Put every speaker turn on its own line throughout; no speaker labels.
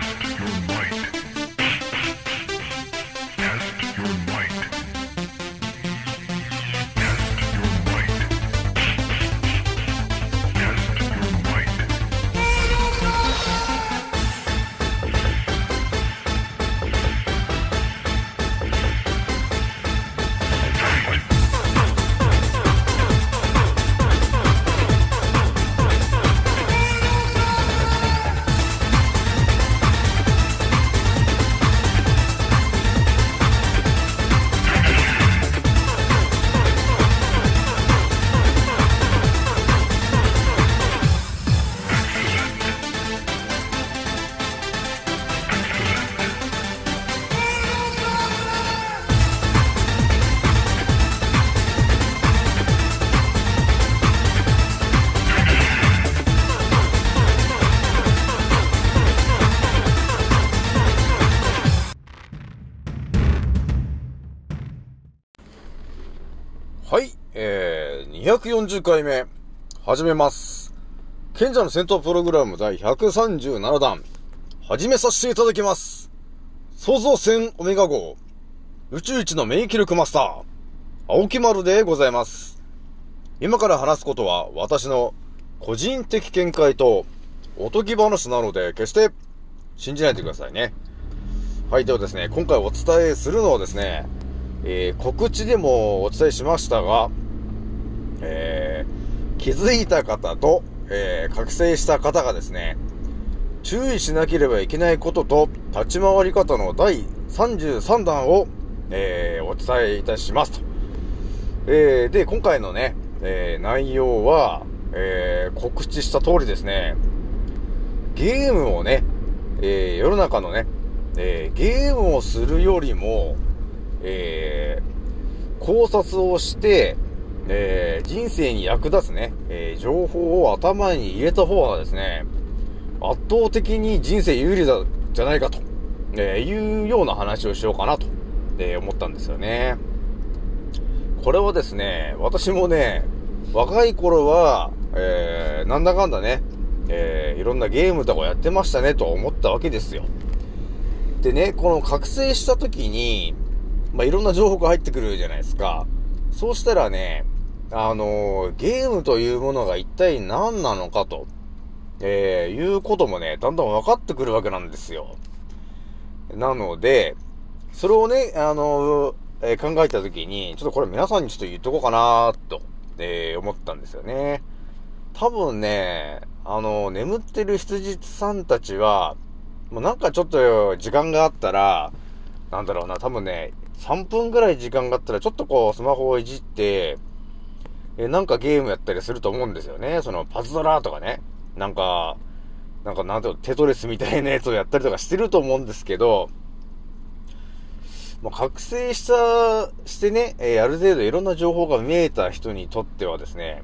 Test your might.
40回目、始めます。賢者の戦闘プログラム第137弾、始めさせていただきます。創造戦オメガ号、宇宙一の免疫力マスター、青木丸でございます。今から話すことは私の個人的見解とおとぎ話なので、決して信じないでくださいね。はい、ではですね、今回お伝えするのはですね、えー、告知でもお伝えしましたが、えー気づいた方と、えー覚醒した方がですね、注意しなければいけないことと立ち回り方の第33弾を、えーお伝えいたしますと。えーで、今回のね、えー内容は、えー告知した通りですね、ゲームをね、えー世の中のね、えーゲームをするよりも、えー考察をして、えー人生に役立つね、えー情報を頭に入れた方がですね、圧倒的に人生有利だ、じゃないかと、えーいうような話をしようかなと、え思ったんですよね。これはですね、私もね、若い頃は、えなんだかんだね、えいろんなゲームとかやってましたねと思ったわけですよ。でね、この覚醒した時に、まあ、いろんな情報が入ってくるじゃないですか。そうしたらね、あのーゲームというものが一体何なのかと、えーいうこともね、だんだん分かってくるわけなんですよ。なので、それをね、あのーえー考えたときに、ちょっとこれ皆さんにちょっと言っとこうかなと、えー思ったんですよね。多分ね、あの眠ってる羊さんたちは、もうなんかちょっと時間があったら、なんだろうな、多分ね、3分ぐらい時間があったら、ちょっとこう、スマホをいじって、え、なんかゲームやったりすると思うんですよね。その、パズドラとかね。なんか、なんかなんていうの、テトレスみたいなやつをやったりとかしてると思うんですけど、もう覚醒した、してね、えある程度いろんな情報が見えた人にとってはですね、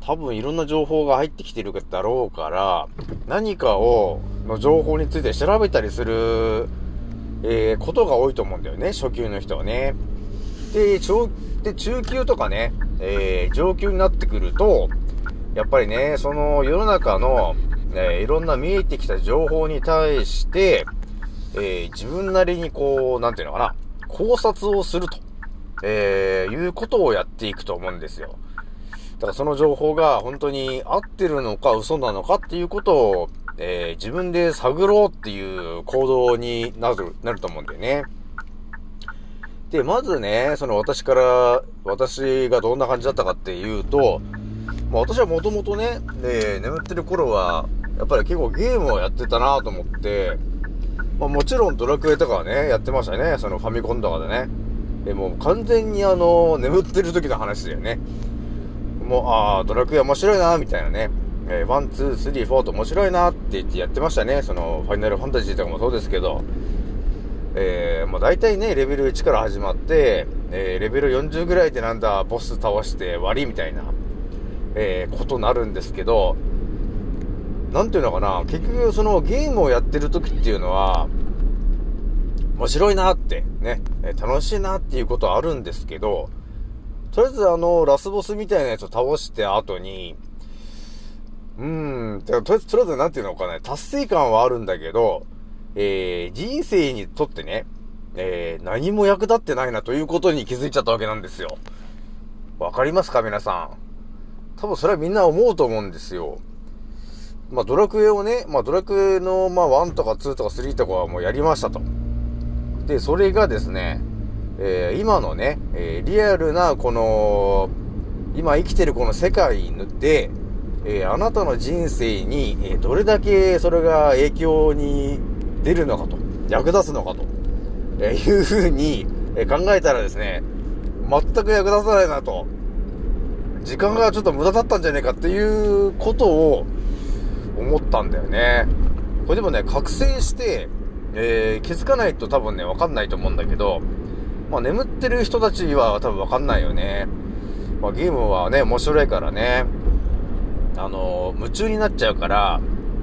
多分いろんな情報が入ってきてるだろうから、何かを、の情報について調べたりする、えーことが多いと思うんだよね、初級の人はね。で、で中級とかね、えー上級になってくると、やっぱりね、その世の中の、えーいろんな見えてきた情報に対して、えー自分なりにこう、なんていうのかな、考察をすると、えーいうことをやっていくと思うんですよ。だからその情報が本当に合ってるのか嘘なのかっていうことを、えー自分で探ろうっていう行動になる、なると思うんだよね。で、まずね、その私から、私がどんな感じだったかっていうと、まあ私はもともとね、で、眠ってる頃は、やっぱり結構ゲームをやってたなと思って、まあもちろんドラクエとかはね、やってましたね。そのファミコンとかでね。でもう完全にあの、眠ってる時の話だよね。もう、ああ、ドラクエ面白いな、みたいなね。えー、 One、Two、Three、Four と面白いなって言ってやってましたね。その、ファイナルファンタジーとかもそうですけど。えー、もう大体ね、レベル1から始まって、えー、レベル40ぐらいでなんだ、ボス倒して終わりみたいな、えー、ことになるんですけど、なんていうのかな、結局そのゲームをやってる時っていうのは、面白いなって、ね、楽しいなっていうことはあるんですけど、とりあえずあの、ラスボスみたいなやつを倒して後に、うーん、とりあえず、とりあえずなんていうのかね、達成感はあるんだけど、えー、人生にとってね、えー、何も役立ってないなということに気づいちゃったわけなんですよ。わかりますか皆さん。多分それはみんな思うと思うんですよ。まあ、ドラクエをね、まあ、ドラクエの、まあ、1とか2とか3とかはもうやりましたと。で、それがですね、えー、今のね、えー、リアルな、この、今生きてるこの世界で、えー、あなたの人生に、えどれだけそれが影響に出るのかと、役立つのかと、えいうふうに、え考えたらですね、全く役立たないなと、時間がちょっと無駄だったんじゃねえかっていうことを思ったんだよね。これでもね、覚醒して、えー、気づかないと多分ね、わかんないと思うんだけど、まあ眠ってる人たちは多分わかんないよね。まあゲームはね、面白いからね、あのー、夢中になっちゃうから、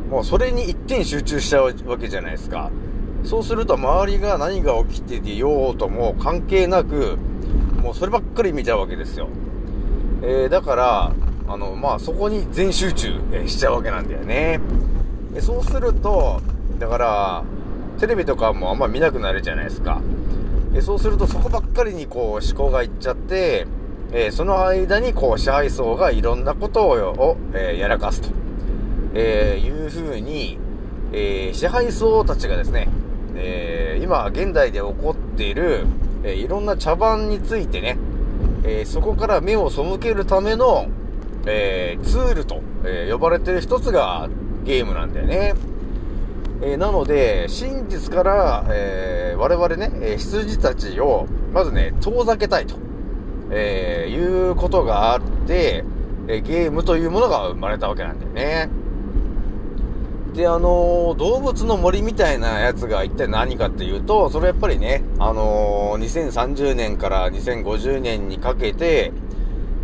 もうそれに一点集中しちゃうわけじゃないですか。そうすると周りが何が起きててようとも関係なく、もうそればっかり見ちゃうわけですよ。えー、だから、あの、まあ、そこに全集中、えしちゃうわけなんだよね。でそうすると、だから、テレビとかもあんま見なくなるじゃないですか。でそうするとそこばっかりにこう思考がいっちゃって、えー、その間にこう支配層がいろんなことを、え、やらかすと、えー、いう風に、え支配層たちがですね、え今現代で起こっている、えいろんな茶番についてね、えそこから目を背けるための、えツールと、え呼ばれてる一つがゲームなんだよね。えー、なので、真実から、えー、我々ね、え羊たちを、まずね、遠ざけたいと、えー、いうことがあって、えゲームというものが生まれたわけなんだよね。で、あの動物の森みたいなやつが一体何かっていうと、それやっぱりね、あの2030年から2050年にかけて、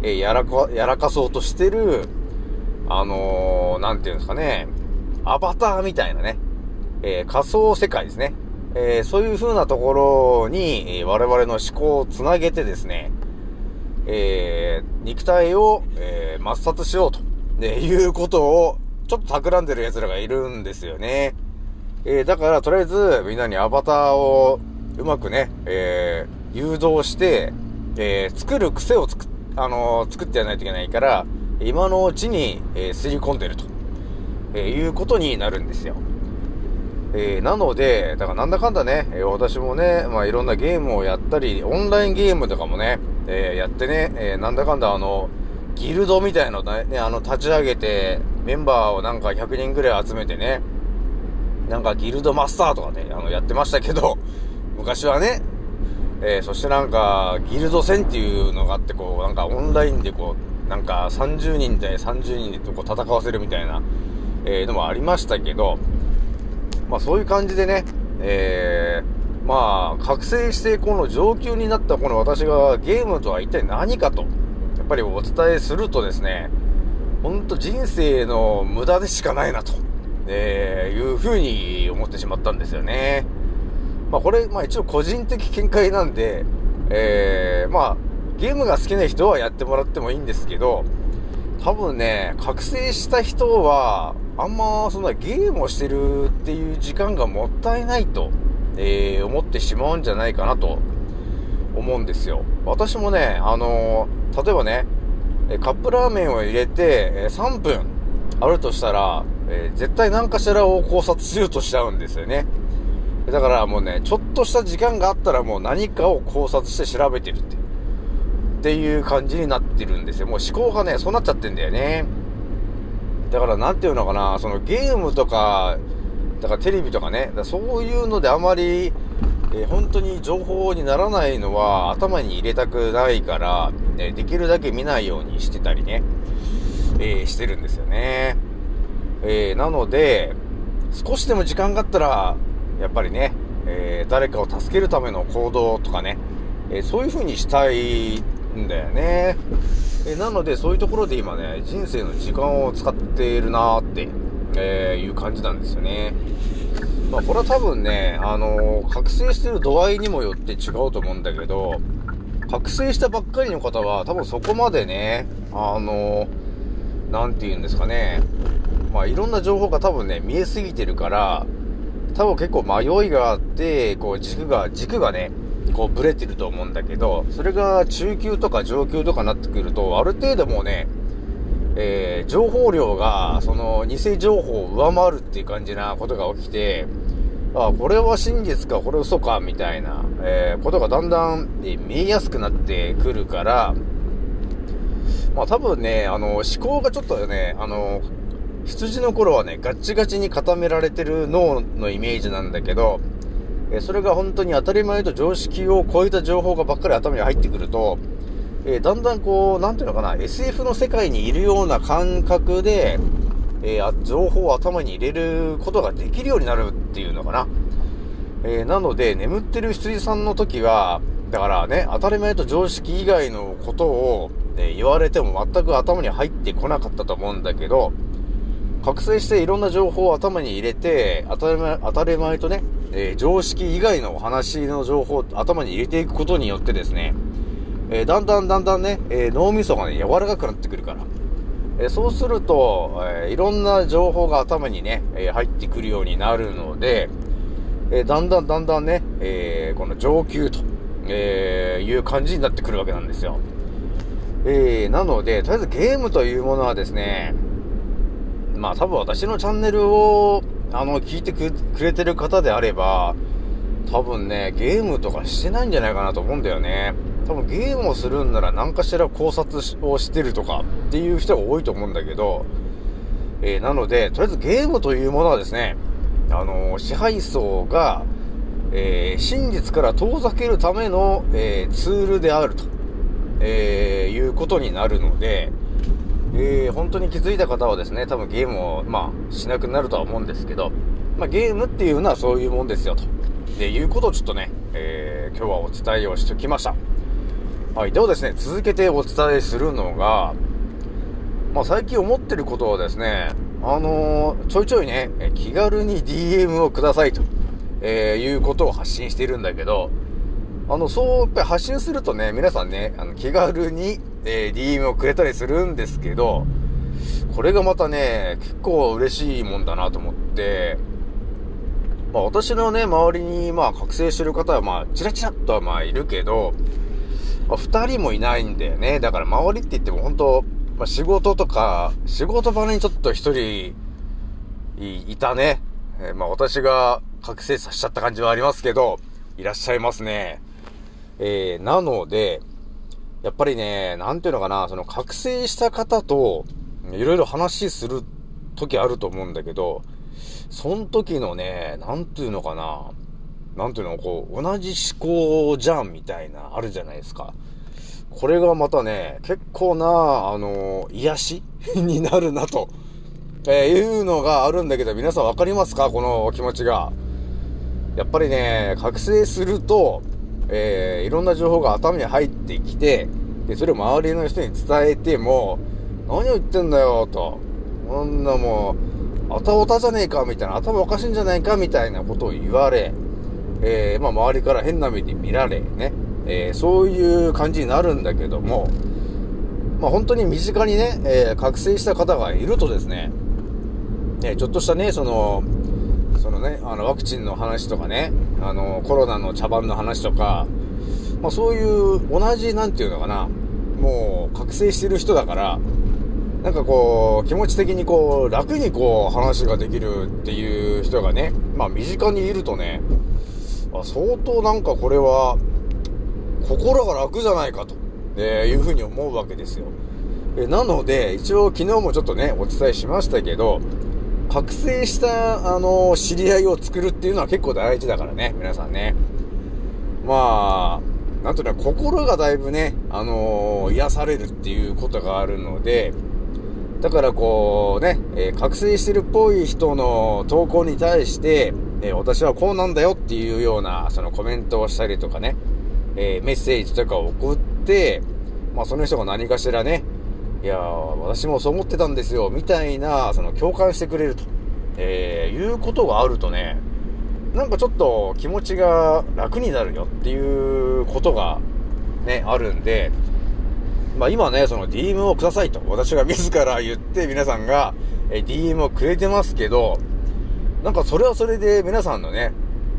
えやらか、やらかそうとしてる、あのなんていうんですかね、アバターみたいなね、えー、仮想世界ですね。えー、そういう風なところに、えー、我々の思考をつなげてですね、えー、肉体を、えー、抹殺しようと、ね、いうことを、ちょっと企んでる奴らがいるんですよね。えー、だから、とりあえず、みんなにアバターを、うまくね、えー、誘導して、えー、作る癖を作っ、あの、作ってやらないといけないから、今のうちに、えー、吸い込んでると、え、いうことになるんですよ。え、なので、だからなんだかんだね、え、私もね、まあいろんなゲームをやったり、オンラインゲームとかもね、え、やってね、えなんだかんだあの、ギルドみたいのね、あの、立ち上げて、メンバーをなんか100人ぐらい集めてね、なんかギルドマスターとかね、あの、やってましたけど、昔はね、えそしてなんか、ギルド戦っていうのがあって、こう、なんかオンラインでこう、なんか30人で30人でこう戦わせるみたいな、えのもありましたけど、まあそういう感じでね、えー、まあ、覚醒してこの上級になったこの私がゲームとは一体何かと、やっぱりお伝えするとですね、ほんと人生の無駄でしかないなと、えー、いうふうに思ってしまったんですよね。まあこれ、まあ一応個人的見解なんで、えー、まあ、ゲームが好きな人はやってもらってもいいんですけど、多分ね、覚醒した人は、あんまそんなゲームをしてるっていう時間がもったいないと、えー、思ってしまうんじゃないかなと思うんですよ。私もね、あのー、例えばね、カップラーメンを入れて3分あるとしたら、え、絶対何かしらを考察しようとしちゃうんですよね。だからもうね、ちょっとした時間があったらもう何かを考察して調べてるって。っていう感じになってるんですよ。もう思考がね、そうなっちゃってんだよね。だからなんていうのかな、そのゲームとか、だからテレビとかね、そういうのであまり、えー、本当に情報にならないのは頭に入れたくないから、えー、できるだけ見ないようにしてたりね、えー、してるんですよね。えなので、少しでも時間があったら、やっぱりね、え誰かを助けるための行動とかね、えそういう風にしたいんだよね。えなので、そういうところで今ね、人生の時間を使っているなーって、え、いう感じなんですよね。まあ、これは多分ね、あのー、覚醒してる度合いにもよって違うと思うんだけど、覚醒したばっかりの方は、多分そこまでね、あのー、なんて言うんですかね、まあ、いろんな情報が多分ね、見えすぎてるから、多分結構迷いがあって、こう軸が、軸がね、こうブレてると思うんだけど、それが中級とか上級とかになってくると、ある程度もうね、えー情報量が、その、偽情報を上回るっていう感じなことが起きて、あ、これは真実か、これ嘘か、みたいな、えーことがだんだん、え見えやすくなってくるから、まあ多分ね、あの、思考がちょっとね、あの、羊の頃はね、ガッチガチに固められてる脳のイメージなんだけど、えそれが本当に当たり前と常識を超えた情報がばっかり頭に入ってくると、えだんだんこう、なんていうのかな、SF の世界にいるような感覚で、えー情報を頭に入れることができるようになるっていうのかな。えーなので、眠ってる羊さんの時は、だからね、当たり前と常識以外のことを、え言われても全く頭に入ってこなかったと思うんだけど、覚醒していろんな情報を頭に入れて、当たり前、当たり前とね、えー常識以外のお話の情報を頭に入れていくことによってですね、えーだんだんだんだんね、えー脳みそがね、柔らかくなってくるから。えそうすると、えいろんな情報が頭にね、え入ってくるようになるので、えだんだんだんだんね、えこの上級と、えーいう感じになってくるわけなんですよ。えーなので、とりあえずゲームというものはですね、まあ多分私のチャンネルを、あの、聞いてくれてる方であれば、多分ね、ゲームとかしてないんじゃないかなと思うんだよね。多分ゲームをするんなら何かしら考察をしてるとかっていう人が多いと思うんだけど、えーなので、とりあえずゲームというものはですね、あのー支配層が、えー真実から遠ざけるための、えツールであると、えいうことになるので、え本当に気づいた方はですね、多分ゲームを、まあ、しなくなるとは思うんですけど、まあ、ゲームっていうのはそういうもんですよ、と。で、いうことをちょっとね、え今日はお伝えをしてきました。はい。ではですね、続けてお伝えするのが、まあ、最近思ってることはですね、あのーちょいちょいね、気軽に DM をくださいと、えーいうことを発信しているんだけど、あの、そう、やっぱり発信するとね、皆さんね、あの、気軽に、えー DM をくれたりするんですけど、これがまたね、結構嬉しいもんだなと思って、まあ私のね、周りに、まあ覚醒してる方は、まあ、チラチラっとはまあいるけど、まあ、二人もいないんだよね。だから周りって言っても本当まあ仕事とか、仕事場にちょっと一人い、いたね。えーまあ私が覚醒させちゃった感じはありますけど、いらっしゃいますね。えー、なので、やっぱりね、なんていうのかな、その覚醒した方と、いろいろ話する時あると思うんだけど、その時のね、なんていうのかな、なんていうの、こう、同じ思考じゃんみたいな、あるじゃないですか。これがまたね、結構な、あの、癒しになるなと、えーいうのがあるんだけど、皆さんわかりますか？この気持ちが。やっぱりね、覚醒すると、えーいろんな情報が頭に入ってきて、で、それを周りの人に伝えても、何を言ってんだよ、と。こんなもう、あたおたじゃねえか、みたいな、頭おかしいんじゃないか、みたいなことを言われ、えーまあ、周りから変な目で見られ、ね、えーそういう感じになるんだけども、まあ、本当に身近にね、えー覚醒した方がいるとですね、ね、ちょっとしたね、その、そのね、あの、ワクチンの話とかね、あの、コロナの茶番の話とか、まあ、そういう、同じ、なんていうのかな、もう、覚醒してる人だから、なんかこう、気持ち的にこう、楽にこう、話ができるっていう人がね、まあ、身近にいるとね、あ相当なんかこれは、心が楽じゃないかと、えいうふうに思うわけですよ。えなので、一応昨日もちょっとね、お伝えしましたけど、覚醒した、あの、知り合いを作るっていうのは結構大事だからね、皆さんね。まあ、なんというの心がだいぶね、あの癒されるっていうことがあるので、だからこうね、えー覚醒してるっぽい人の投稿に対して、えー私はこうなんだよっていうような、そのコメントをしたりとかね、えーメッセージとかを送って、まあその人が何かしらね、いや、私もそう思ってたんですよ、みたいな、その共感してくれると、えーいうことがあるとね、なんかちょっと気持ちが楽になるよっていうことがね、あるんで、まあ今ね、その DM をくださいと、私が自ら言って皆さんが、え DM をくれてますけど、なんかそれはそれで皆さんのね、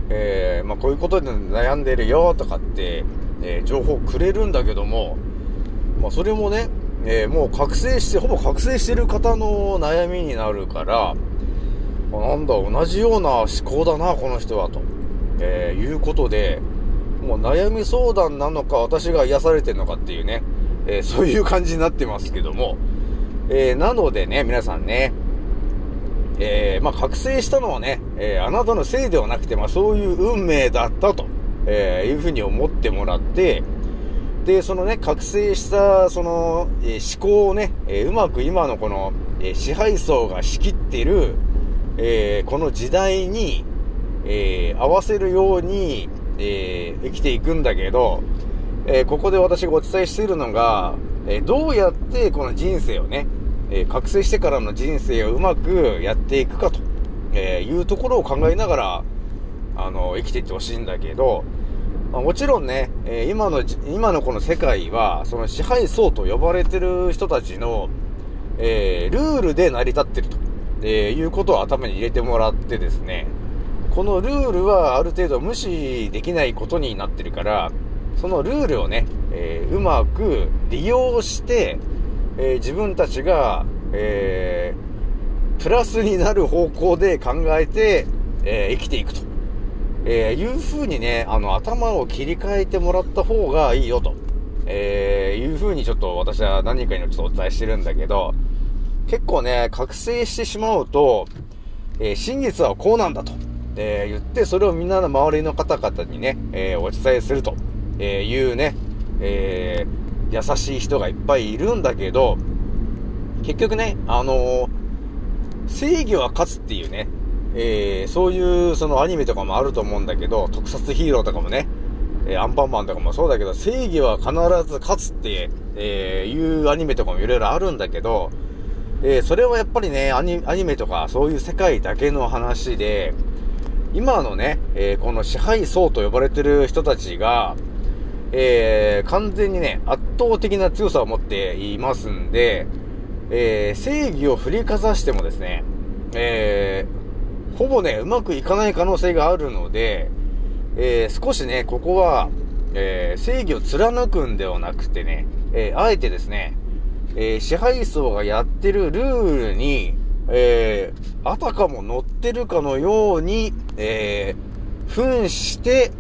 えー、まあこういうことで悩んでるよとかって、えー情報くれるんだけども、まあそれもね、えーもう覚醒して、ほぼ覚醒してる方の悩みになるから、あなんだ、同じような思考だな、この人は、と、えいうことで、もう悩み相談なのか、私が癒されてるのかっていうね、えそういう感じになってますけども、えなのでね、皆さんね、えーまあ、覚醒したのはね、えーあなたのせいではなくて、まあ、そういう運命だったと、えーいうふうに思ってもらって、で、そのね、覚醒した、その、えー思考をね、えーうまく今のこの、えー支配層が仕切っている、えーこの時代に、えー合わせるように、えー生きていくんだけど、えーここで私がお伝えしているのが、えーどうやってこの人生をね、え覚醒してからの人生をうまくやっていくかと、えいうところを考えながら、あの、生きていってほしいんだけど、まあもちろんね、え今の、今のこの世界は、その支配層と呼ばれてる人たちの、えールールで成り立ってると、えーいうことを頭に入れてもらってですね、このルールはある程度無視できないことになってるから、そのルールをね、えーうまく利用して、えー自分たちが、えープラスになる方向で考えて、えー生きていくと。えーいう風にね、あの、頭を切り替えてもらった方がいいよと。えーいう風にちょっと私は何人かにちょっとお伝えしてるんだけど、結構ね、覚醒してしまうと、えー真実はこうなんだと、えー言って、それをみんなの周りの方々にね、えーお伝えすると、えいうね、えー優しい人がいっぱいいるんだけど、結局ね、あのー正義は勝つっていうね、えーそういうそのアニメとかもあると思うんだけど、特撮ヒーローとかもね、えーアンパンマンとかもそうだけど、正義は必ず勝つって、えいうアニメとかもいろいろあるんだけど、えそれはやっぱりね、アニアニメとかそういう世界だけの話で、今のね、えこの支配層と呼ばれてる人たちが、えー完全にね、圧倒的な強さを持っていますんで、えー正義を振りかざしてもですね、えーほぼね、うまくいかない可能性があるので、えー少しね、ここは、えー正義を貫くんではなくてね、えーあえてですね、えー支配層がやってるルールに、えーあたかも乗ってるかのように、えー扮して、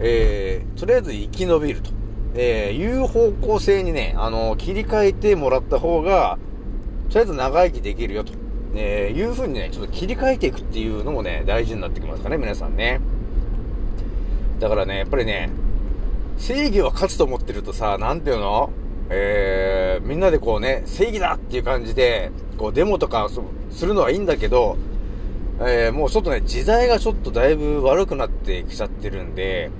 えーとりあえず生き延びると、えーいう方向性にね、あの、切り替えてもらった方が、とりあえず長生きできるよと、えーいう風にね、ちょっと切り替えていくっていうのもね、大事になってきますかね、皆さんね。だからね、やっぱりね、正義は勝つと思ってるとさ、なんていうの？えー、みんなでこうね、正義だっていう感じで、こうデモとかするのはいいんだけど、えー、もうちょっとね、時代がちょっとだいぶ悪くなってきちゃってるんで、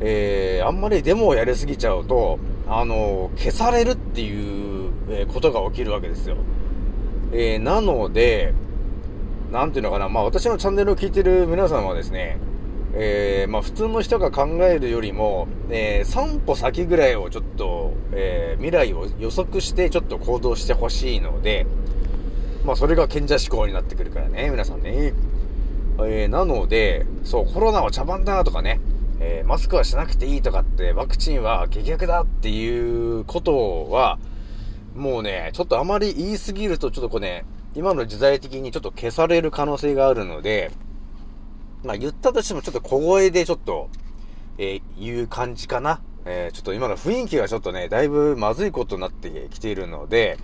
えー、あんまりデモをやりすぎちゃうと、あの消されるっていう、えことが起きるわけですよ。えー、なので、なんていうのかな、まあ私のチャンネルを聞いてる皆さんはですね、えー、まあ普通の人が考えるよりも、えー、3歩先ぐらいをちょっと、えー、未来を予測してちょっと行動してほしいので、まあそれが賢者思考になってくるからね、皆さんね。えー、なので、そう、コロナは茶番だとかね、えーマスクはしなくていいとかって、ワクチンは結局だっていうことは、もうね、ちょっとあまり言いすぎると、ちょっとこうね、今の時代的にちょっと消される可能性があるので、まあ言ったとしてもちょっと小声でちょっと、えー言う感じかな。えーちょっと今の雰囲気がちょっとね、だいぶまずいことになってきているので、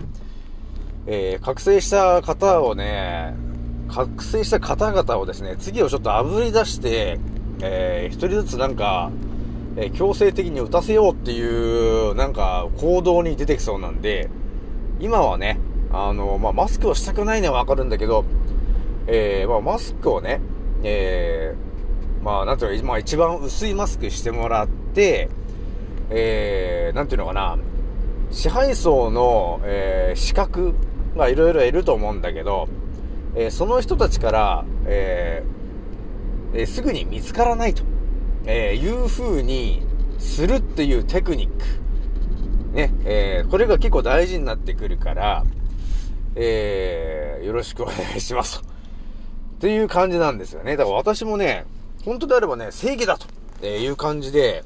えー覚醒した方をね、覚醒した方々をですね、次をちょっと炙り出して、えー一人ずつなんか、えー強制的に打たせようっていう、なんか、行動に出てきそうなんで、今はね、あの、まあ、マスクをしたくないのはわかるんだけど、えーまあ、マスクをね、えーまあ、なんていうの、まあ、一番薄いマスクしてもらって、えーなんていうのかな、支配層の、えー資格がいろいろいると思うんだけど、えーその人たちから、えーえーすぐに見つからないと、えーいう風にするっていうテクニック。ね、えーこれが結構大事になってくるから、えーよろしくお願いします。とっていう感じなんですよね。だから私もね、本当であればね、正義だという感じで、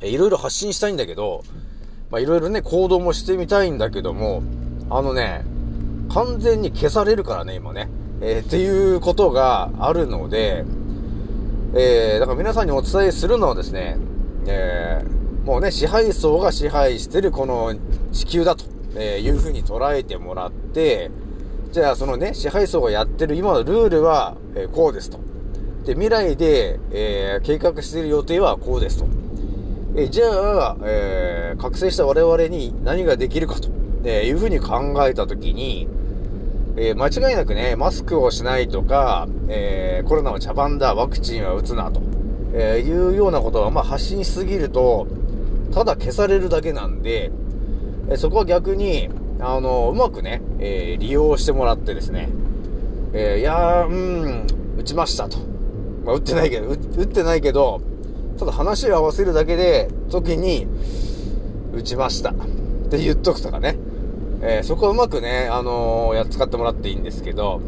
えいろいろ発信したいんだけど、まあいろいろね、行動もしてみたいんだけども、あのね、完全に消されるからね、今ね。えー、っていうことがあるので、えー、だから皆さんにお伝えするのはですね、えー、もうね、支配層が支配してるこの地球だと、えいうふうに捉えてもらって、じゃあそのね、支配層がやってる今のルールは、えこうですと。で、未来で、え計画している予定はこうですと。えじゃあ、え覚醒した我々に何ができるかと、えいうふうに考えたときに、えー、間違いなくね、マスクをしないとか、えー、コロナは茶番だ、ワクチンは打つな、と、え、いうようなことは、まあ、発信しすぎると、ただ消されるだけなんで、えそこは逆に、あの、うまくね、え利用してもらってですね、えいやー、うん、打ちましたと。まあ、打ってないけど、打ってないけど、ただ話を合わせるだけで、時に、打ちました。って言っとくとかね。えー、そこはうまくね、あの、やっ使ってもらっていいんですけど、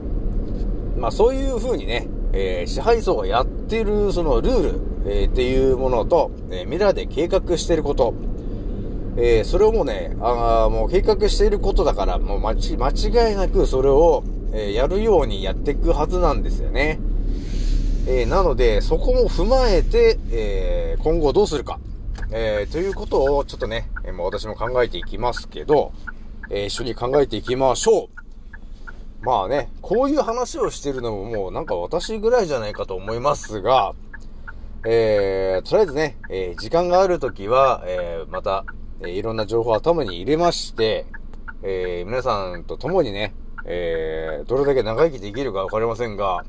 まあそういう風にね、えー、支配層がやってるそのルール、えー、っていうものと、えー、ミラーで計画してること、えー、それをもうね、あもう計画していることだから、もう間違いなくそれを、えー、やるようにやっていくはずなんですよね。えー、なので、そこも踏まえて、えー、今後どうするか、えー、ということをちょっとね、えー、もう私も考えていきますけど、えー、一緒に考えていきましょう。まあね、こういう話をしてるのももうなんか私ぐらいじゃないかと思いますが、えー、とりあえずね、えー、時間があるときは、えー、また、えー、いろんな情報を頭に入れまして、えー、皆さんと共にね、えー、どれだけ長生きできるかわかりませんが、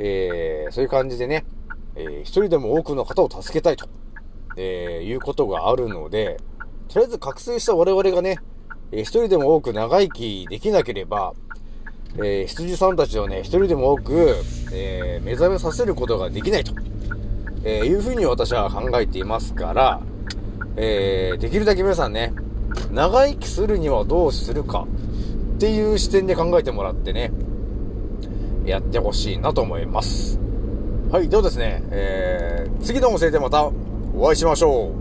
えー、そういう感じでね、えー、一人でも多くの方を助けたいと、えー、いうことがあるので、とりあえず覚醒した我々がね、えー、一人でも多く長生きできなければ、えー、羊さんたちをね、一人でも多く、えー、目覚めさせることができないと、えいうふうに私は考えていますから、えできるだけ皆さんね、長生きするにはどうするかっていう視点で考えてもらってね、やってほしいなと思います。はい、ではですね、えー、次の音声でまたお会いしましょ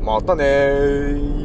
う。またねー。